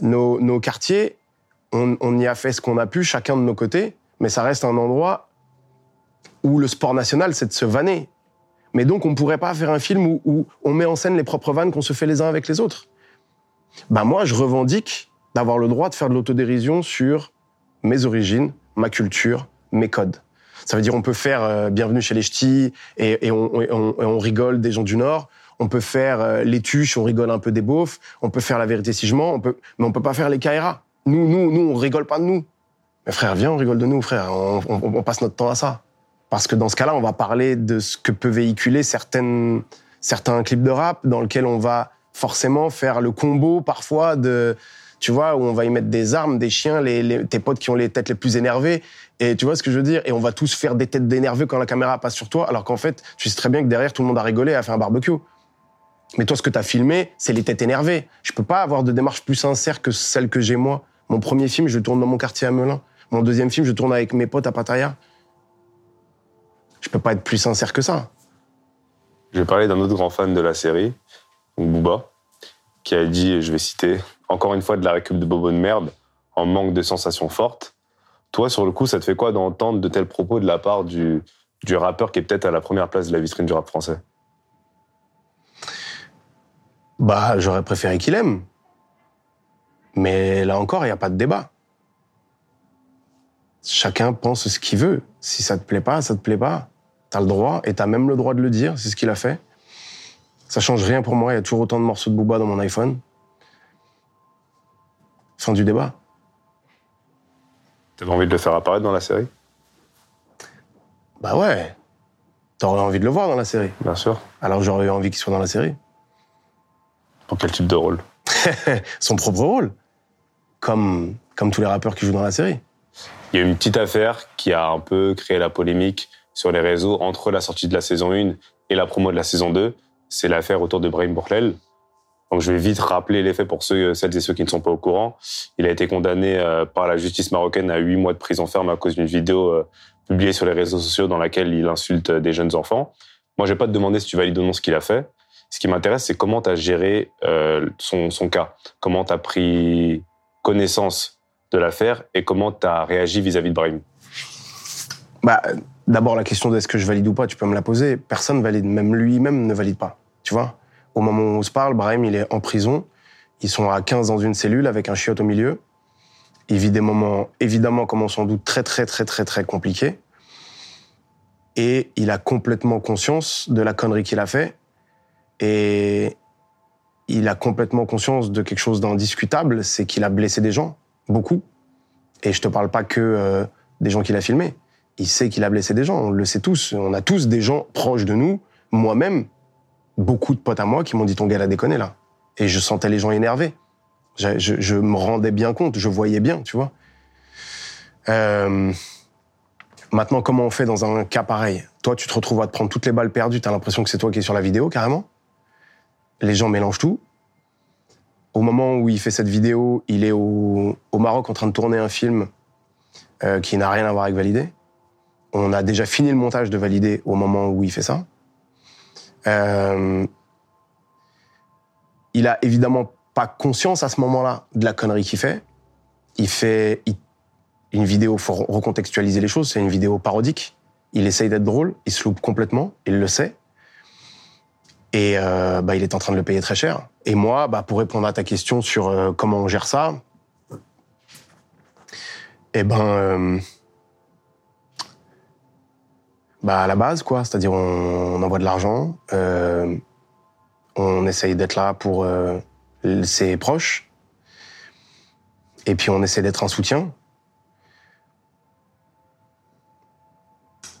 nos, quartiers, on, y a fait ce qu'on a pu, chacun de nos côtés, mais ça reste un endroit où le sport national, c'est de se vanner. Mais donc, on ne pourrait pas faire un film où, on met en scène les propres vannes qu'on se fait les uns avec les autres. Ben moi, je revendique d'avoir le droit de faire de l'autodérision sur mes origines, ma culture, mes codes. Ça veut dire on peut faire euh, Bienvenue chez les Ch'tis et on rigole des gens du Nord. On peut faire euh, les tuches, on rigole un peu des beaufs. On peut faire la vérité si je mens, on peut, mais on peut pas faire les Kaira. Nous, nous, nous, on rigole pas de nous. Mais frère, viens, on rigole de nous, frère. On, passe notre temps à ça. Parce que dans ce cas-là, on va parler de ce que peut véhiculer certaines, certains clips de rap dans lesquels on va forcément faire le combo parfois de, tu vois, où on va y mettre des armes, des chiens, les, tes potes qui ont les têtes les plus énervées. Et tu vois ce que je veux dire? Et on va tous faire des têtes d'énervés quand la caméra passe sur toi, alors qu'en fait, tu sais très bien que derrière, tout le monde a rigolé a fait un barbecue. Mais toi, ce que tu as filmé, c'est les têtes énervées. Je peux pas avoir de démarche plus sincère que celle que j'ai moi. Mon premier film, je tourne dans mon quartier à Melun. Mon deuxième film, je tourne avec mes potes à Pattaya. Je peux pas être plus sincère que ça. Je vais parler d'un autre grand fan de la série, Booba, qui a dit, et je vais citer, encore une fois de la récup de Bobo de merde, en manque de sensations fortes. Toi, sur le coup, ça te fait quoi d'entendre de tels propos de la part du, du rappeur qui est peut-être à la première place de la vitrine du rap français? Bah, j'aurais préféré qu'il aime. Mais là encore, il n'y a pas de débat. Chacun pense ce qu'il veut. Si ça te plaît pas, ça te plaît pas. T'as le droit, et t'as même le droit de le dire, c'est ce qu'il a fait. Ça change rien pour moi, il y a toujours autant de morceaux de Booba dans mon iPhone. Fin du débat. T'avais envie de le faire apparaître dans la série? Bah ouais. T'aurais envie de le voir dans la série. Bien sûr. Alors j'aurais eu envie qu'il soit dans la série. Pour quel type de rôle *laughs* Son propre rôle. Comme, comme tous les rappeurs qui jouent dans la série. Il y a une petite affaire qui a un peu créé la polémique sur les réseaux entre la sortie de la saison 1 et la promo de la saison 2. C'est l'affaire autour de Brahim Bourlel. Donc je vais vite rappeler les faits pour ceux, celles et ceux qui ne sont pas au courant. Il a été condamné euh, par la justice marocaine à huit mois de prison ferme à cause d'une vidéo euh, publiée sur les réseaux sociaux dans laquelle il insulte euh, des jeunes enfants. Moi, je vais pas te demander si tu valides ou non ce qu'il a fait. Ce qui m'intéresse, c'est comment tu as géré euh, son, cas. Comment tu as pris connaissance de l'affaire et comment tu as réagi vis-à-vis de Brahim? Bah, d'abord, la question de est-ce que je valide ou pas, tu peux me la poser. Personne valide, même lui-même ne valide pas. Tu vois Au moment où on se parle, Brahim, il est en prison. Ils sont à 15 dans une cellule avec un chiotte au milieu. Il vit des moments, évidemment, comme on s'en doute, très, très, très, très, très compliqués. Et il a complètement conscience de la connerie qu'il a fait. Et il a complètement conscience de quelque chose d'indiscutable, c'est qu'il a blessé des gens, beaucoup. Et je te parle pas que euh, des gens qu'il a filmés. Il sait qu'il a blessé des gens, on le sait tous. On a tous des gens proches de nous, moi-même, beaucoup de potes à moi qui m'ont dit ton gars a déconné là. Et je sentais les gens énervés. Je me rendais bien compte, je voyais bien, tu vois. Euh, maintenant, comment on fait dans un cas pareil? Toi, tu te retrouves à te prendre toutes les balles perdues, t'as l'impression que c'est toi qui es sur la vidéo, carrément? Les gens mélangent tout. Au moment où il fait cette vidéo, il est au, Maroc en train de tourner un film euh, qui n'a rien à voir avec Validé. On a déjà fini le montage de Validé au moment où il fait ça. Euh, il a évidemment pas conscience à ce moment-là de la connerie qu'il fait. Il fait une vidéo, faut recontextualiser les choses, c'est une vidéo parodique. Il essaye d'être drôle, il se loupe complètement, il le sait. Et euh, bah, il est en train de le payer très cher. Et moi, bah, pour répondre à ta question sur euh, comment on gère ça, eh ben, euh, bah à la base, quoi. C'est-à-dire, on, on envoie de l'argent, on essaye d'être là pour ses proches, et puis on essaie d'être un soutien.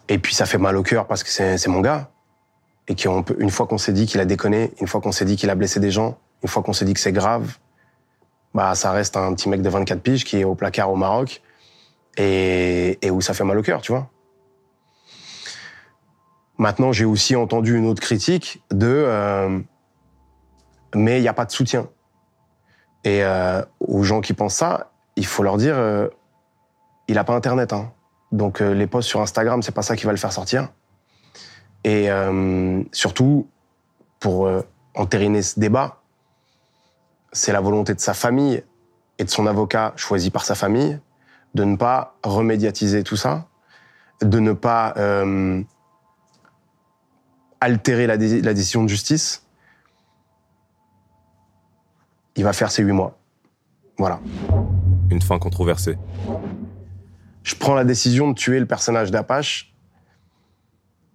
Et puis ça fait mal au cœur parce que c'est mon gars. Et qu'on peut, une fois qu'on s'est dit qu'il a déconné, une fois qu'on s'est dit qu'il a blessé des gens, une fois qu'on s'est dit que c'est grave, bah ça reste un petit mec de 24 piges qui est au placard au Maroc et, où ça fait mal au cœur, tu vois. Maintenant, j'ai aussi entendu une autre critique de euh, mais il n'y a pas de soutien. Et euh, aux gens qui pensent ça, il faut leur dire euh, il n'a pas Internet. Hein. Donc les posts sur Instagram, c'est pas ça qui va le faire sortir. Et euh, surtout, pour euh, entériner ce débat, c'est la volonté de sa famille et de son avocat choisi par sa famille de ne pas remédiatiser tout ça, de ne pas euh, altérer la, dé- la décision de justice. Il va faire ses huit mois. Voilà. Une fin controversée. je prends la décision de tuer le personnage d'Apache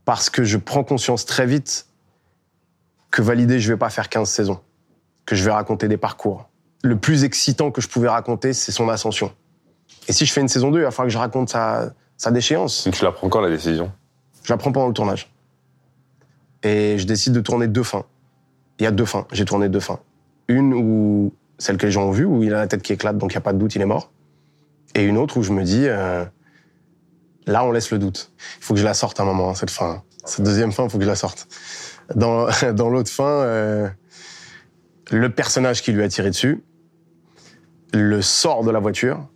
parce que je prends conscience très vite que validé, je vais pas faire 15 saisons, que je vais raconter des parcours. Le plus excitant que je pouvais raconter, c'est son ascension. Et si je fais une saison 2, il va falloir que je raconte sa, sa déchéance. Tu la prends quand la décision? Je la prends pendant le tournage. Et je décide de tourner deux fins. Il y a deux fins. J'ai tourné deux fins. Une où, celle que les gens ont vue, où il a la tête qui éclate, donc il n'y a pas de doute, il est mort. Et une autre où je me dis, euh, là, on laisse le doute. Il faut que je la sorte à un moment, hein, cette fin. Cette deuxième fin, il faut que je la sorte. Dans, *laughs* dans l'autre fin, euh, le personnage qui lui a tiré dessus le sort de la voiture.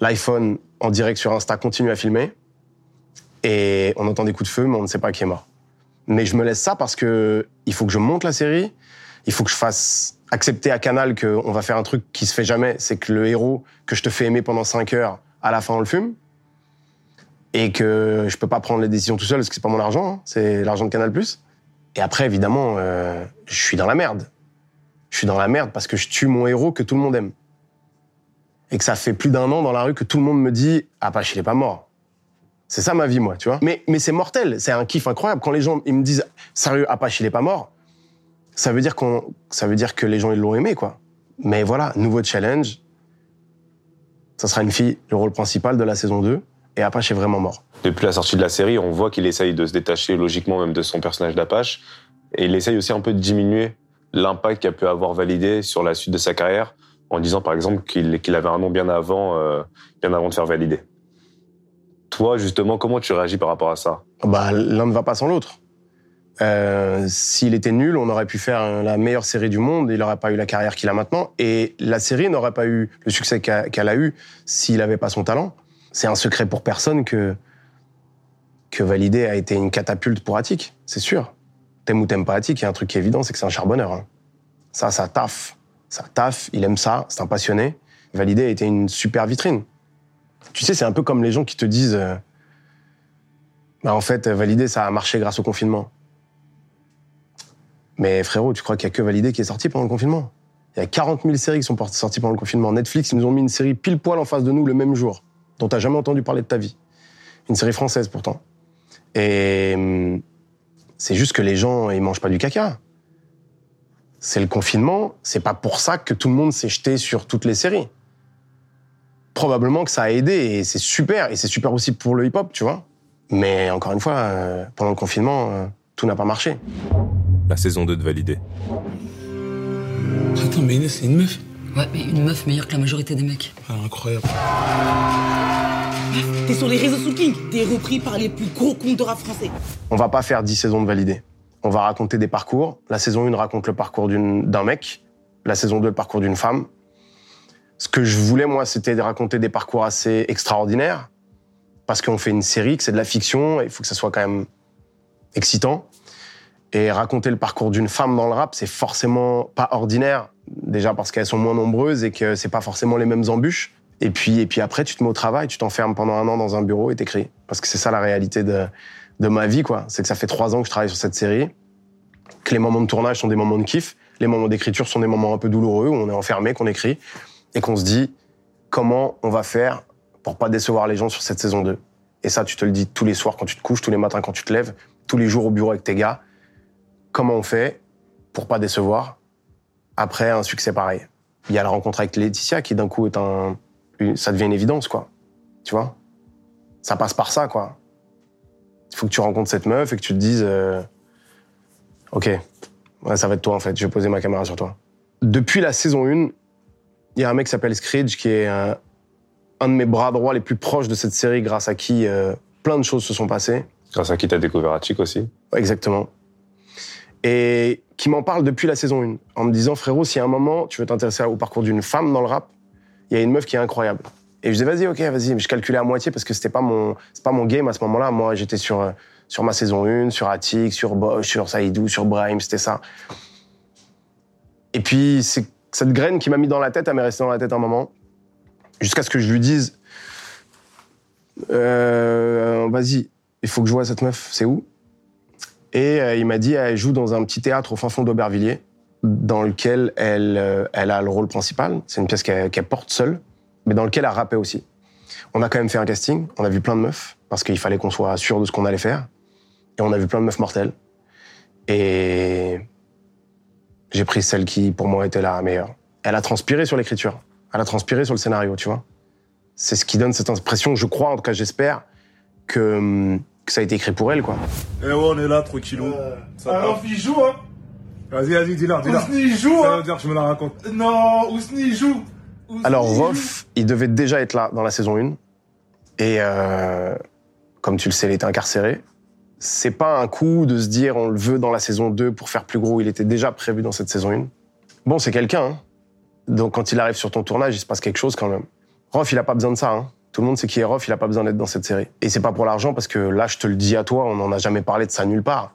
L'iPhone, en direct sur Insta, continue à filmer. Et on entend des coups de feu, mais on ne sait pas qui est mort. Mais je me laisse ça parce que il faut que je monte la série. Il faut que je fasse accepter à Canal qu'on va faire un truc qui se fait jamais. C'est que le héros que je te fais aimer pendant 5 heures, à la fin, on le fume. Et que je peux pas prendre les décisions tout seul parce que c'est pas mon argent. hein. C'est l'argent de Canal+. Et après, évidemment, euh, je suis dans la merde. Je suis dans la merde parce que je tue mon héros que tout le monde aime. Et que ça fait plus d'un an dans la rue que tout le monde me dit Apache, il est pas mort. C'est ça ma vie, moi, tu vois. Mais, mais c'est mortel, c'est un kiff incroyable. Quand les gens ils me disent Sérieux, Apache, il est pas mort, ça veut dire, qu'on, ça veut dire que les gens, ils l'ont aimé, quoi. Mais voilà, nouveau challenge. Ça sera une fille, le rôle principal de la saison 2. Et Apache est vraiment mort. Depuis la sortie de la série, on voit qu'il essaye de se détacher logiquement même de son personnage d'Apache. Et il essaye aussi un peu de diminuer l'impact qu'a pu avoir validé sur la suite de sa carrière, en disant par exemple qu'il avait un nom bien avant, euh, bien avant de faire valider. Toi, justement, comment tu réagis par rapport à ça? Bah, l'un ne va pas sans l'autre. Euh, S'il était nul, on aurait pu faire la meilleure série du monde, il n'aurait pas eu la carrière qu'il a maintenant, et la série n'aurait pas eu le succès qu'elle a eu s'il n'avait pas son talent. C'est un secret pour personne que, que Validé a été une catapulte pour Attic, c'est sûr. T'aimes ou t'aimes pas Attic, il y a un truc qui est évident, c'est que c'est un charbonneur. hein. Ça, ça taffe. Ça taffe, il aime ça, c'est un passionné. Validé a été une super vitrine. Tu sais, c'est un peu comme les gens qui te disent... euh, Bah, en fait, Validé, ça a marché grâce au confinement. Mais frérot, tu crois qu'il y a que Validé qui est sorti pendant le confinement? Il y a 40 000 séries qui sont sorties pendant le confinement. Netflix, ils nous ont mis une série pile poil en face de nous le même jour, dont t'as jamais entendu parler de ta vie. Une série française pourtant. Et hum, c'est juste que les gens, ils mangent pas du caca. C'est le confinement, c'est pas pour ça que tout le monde s'est jeté sur toutes les séries. Probablement que ça a aidé et c'est super, et c'est super aussi pour le hip-hop, tu vois. Mais encore une fois, euh, pendant le confinement, euh, tout n'a pas marché. La saison 2 de Validé. Attends, mais Inès, c'est une meuf Ouais, mais une meuf meilleure que la majorité des mecs. Ah, Incroyable. T'es sur les réseaux sous King, t'es repris par les plus gros comptes de rap français. On va pas faire 10 saisons de validé. On va raconter des parcours. La saison 1 raconte le parcours d'une- d'un mec. La saison 2, le parcours d'une femme. Ce que je voulais, moi, c'était de raconter des parcours assez extraordinaires. Parce qu'on fait une série, que c'est de la fiction, et il faut que ça soit quand même excitant. Et raconter le parcours d'une femme dans le rap, c'est forcément pas ordinaire. Déjà parce qu'elles sont moins nombreuses et que c'est pas forcément les mêmes embûches. Et puis, et puis après, tu te mets au travail, tu t'enfermes pendant un an dans un bureau et t'écris. Parce que c'est ça la réalité de, de ma vie, quoi. C'est que ça fait trois ans que je travaille sur cette série, que les moments de tournage sont des moments de kiff, les moments d'écriture sont des moments un peu douloureux où on est enfermé, qu'on écrit, et qu'on se dit comment on va faire pour pas décevoir les gens sur cette saison 2. Et ça, tu te le dis tous les soirs quand tu te couches, tous les matins quand tu te lèves, tous les jours au bureau avec tes gars. Comment on fait pour pas décevoir après un succès pareil Il y a la rencontre avec Laetitia qui d'un coup est un, ça devient une évidence, quoi. Tu vois? Ça passe par ça, quoi. Il faut que tu rencontres cette meuf et que tu te dises, euh, ok, ouais, ça va être toi en fait. Je vais poser ma caméra sur toi. Depuis la saison 1, il y a un mec qui s'appelle Screech qui est un, un de mes bras droits les plus proches de cette série, grâce à qui euh, plein de choses se sont passées. Grâce à qui t'as découvert Atchik aussi Exactement. Et qui m'en parle depuis la saison 1, en me disant, frérot, si à un moment tu veux t'intéresser au parcours d'une femme dans le rap, il y a une meuf qui est incroyable. Et je disais, vas-y, ok, vas-y. Mais je calculais à moitié parce que c'était pas mon, c'est pas mon game à ce moment-là. Moi, j'étais sur, euh, sur ma saison 1, sur Attic, sur Bosch, sur Saïdou, sur Brahim, c'était ça. Et puis, c'est cette graine qui m'a mis dans la tête, elle m'est restée dans la tête un moment. Jusqu'à ce que je lui dise, euh, vas-y, il faut que je vois cette meuf, c'est où? Et euh, il m'a dit, elle joue dans un petit théâtre au fin fond d'Aubervilliers, dans lequel elle, euh, elle a le rôle principal. C'est une pièce qu'elle qu'elle porte seule, mais dans lequel elle rappait aussi. On a quand même fait un casting, on a vu plein de meufs, parce qu'il fallait qu'on soit sûr de ce qu'on allait faire. Et on a vu plein de meufs mortelles. Et j'ai pris celle qui, pour moi, était la meilleure. Elle a transpiré sur l'écriture. Elle a transpiré sur le scénario, tu vois. C'est ce qui donne cette impression, je crois, en tout cas j'espère, que, hum, que ça a été écrit pour elle, quoi. Eh ouais, on est là, tranquillou. Ça Alors, il joue, hein Vas-y, vas-y, dis-leur, dis-leur. Ousni, il joue, Ça hein veut dire que je me la raconte. Non, Ousni, il joue. Ousni, Alors. Rof, il devait déjà être là dans la saison 1. Et euh, comme tu le sais, il était incarcéré. C'est pas un coup de se dire on le veut dans la saison 2 pour faire plus gros. Il était déjà prévu dans cette saison 1. Bon, c'est quelqu'un. hein. Donc, quand il arrive sur ton tournage, il se passe quelque chose quand même. Rof, il a pas besoin de ça. hein. Tout le monde sait qui est Rof, il a pas besoin d'être dans cette série. Et c'est pas pour l'argent parce que là, je te le dis à toi, on n'en a jamais parlé de ça nulle part.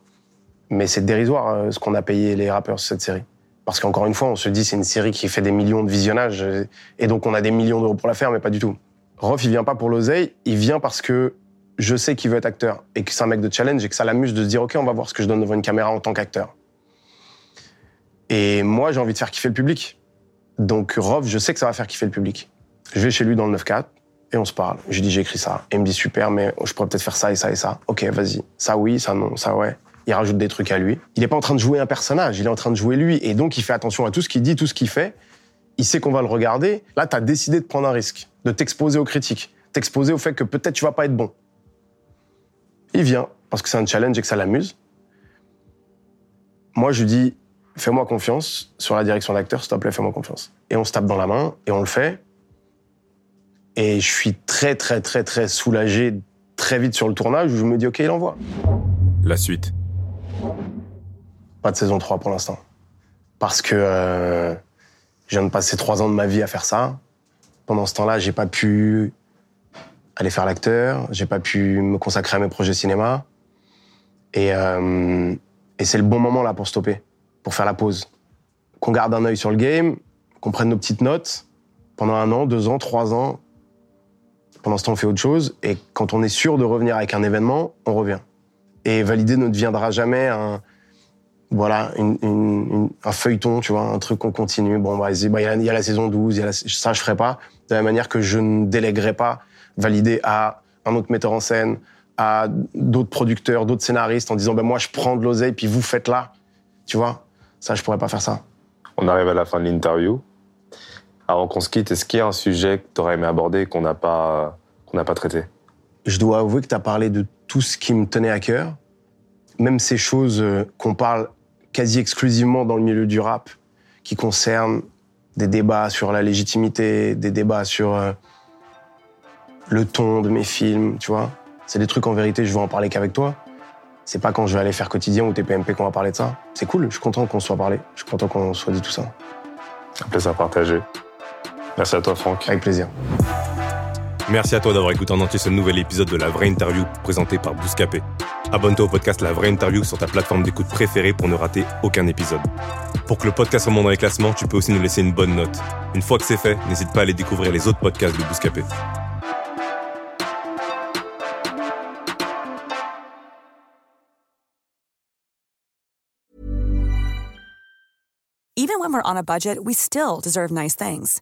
Mais c'est dérisoire euh, ce qu'on a payé les rappeurs sur cette série. Parce qu'encore une fois, on se dit c'est une série qui fait des millions de visionnages euh, et donc on a des millions d'euros pour la faire, mais pas du tout. Rof, il vient pas pour l'oseille, il vient parce que je sais qu'il veut être acteur et que c'est un mec de challenge et que ça l'amuse de se dire ok, on va voir ce que je donne devant une caméra en tant qu'acteur. Et moi, j'ai envie de faire kiffer le public. Donc Rof, je sais que ça va faire kiffer le public. Je vais chez lui dans le 9-4 et on se parle. Je lui dis j'ai écrit ça. Et il me dit super, mais je pourrais peut-être faire ça et ça et ça. Ok, vas-y. Ça oui, ça non, ça ouais. Il rajoute des trucs à lui. Il n'est pas en train de jouer un personnage, il est en train de jouer lui. Et donc il fait attention à tout ce qu'il dit, tout ce qu'il fait. Il sait qu'on va le regarder. Là, tu as décidé de prendre un risque, de t'exposer aux critiques, t'exposer au fait que peut-être tu vas pas être bon. Il vient parce que c'est un challenge et que ça l'amuse. Moi, je lui dis fais-moi confiance sur la direction d'acteur, s'il te plaît, fais-moi confiance. Et on se tape dans la main et on le fait. Et je suis très, très, très, très soulagé très vite sur le tournage où je me dis, OK, il envoie. La suite. Pas de saison 3 pour l'instant. Parce que euh, je viens de passer trois ans de ma vie à faire ça. Pendant ce temps-là, j'ai pas pu aller faire l'acteur, j'ai pas pu me consacrer à mes projets cinéma. Et, euh, et c'est le bon moment là pour stopper, pour faire la pause. Qu'on garde un œil sur le game, qu'on prenne nos petites notes pendant un an, deux ans, trois ans, Pendant ce temps, on fait autre chose. Et quand on est sûr de revenir avec un événement, on revient. Et valider ne deviendra jamais un, voilà, un feuilleton, tu vois, un truc qu'on continue. Bon, bah, il y, a- la saison 12, il y a la- ça, je ferai pas. De la manière que je ne délèguerai pas valider à un autre metteur en scène, à d'autres producteurs, d'autres scénaristes, en disant, ben moi, je prends de l'oseille, puis vous faites là. Tu vois, ça, je pourrais pas faire ça. On arrive à la fin de l'interview. Avant qu'on se quitte, est-ce qu'il y a un sujet que tu aurais aimé aborder qu'on n'a pas, qu'on n'a pas traité? Je dois avouer que tu as parlé de tout ce qui me tenait à cœur, même ces choses euh, qu'on parle quasi exclusivement dans le milieu du rap, qui concernent des débats sur la légitimité, des débats sur euh, le ton de mes films, tu vois. C'est des trucs en vérité, je veux en parler qu'avec toi. C'est pas quand je vais aller faire quotidien ou TPMP qu'on va parler de ça. C'est cool, je suis content qu'on soit parlé, je suis content qu'on soit dit tout ça. Un plaisir à partager. Merci à toi, Franck. Avec plaisir. Merci à toi d'avoir écouté en entier ce nouvel épisode de La Vraie Interview présenté par Bouscapé. Abonne-toi au podcast La Vraie Interview sur ta plateforme d'écoute préférée pour ne rater aucun épisode. Pour que le podcast remonte dans les classements, tu peux aussi nous laisser une bonne note. Une fois que c'est fait, n'hésite pas à aller découvrir les autres podcasts de Bouscapé. Even when we're on a budget, we still deserve nice things.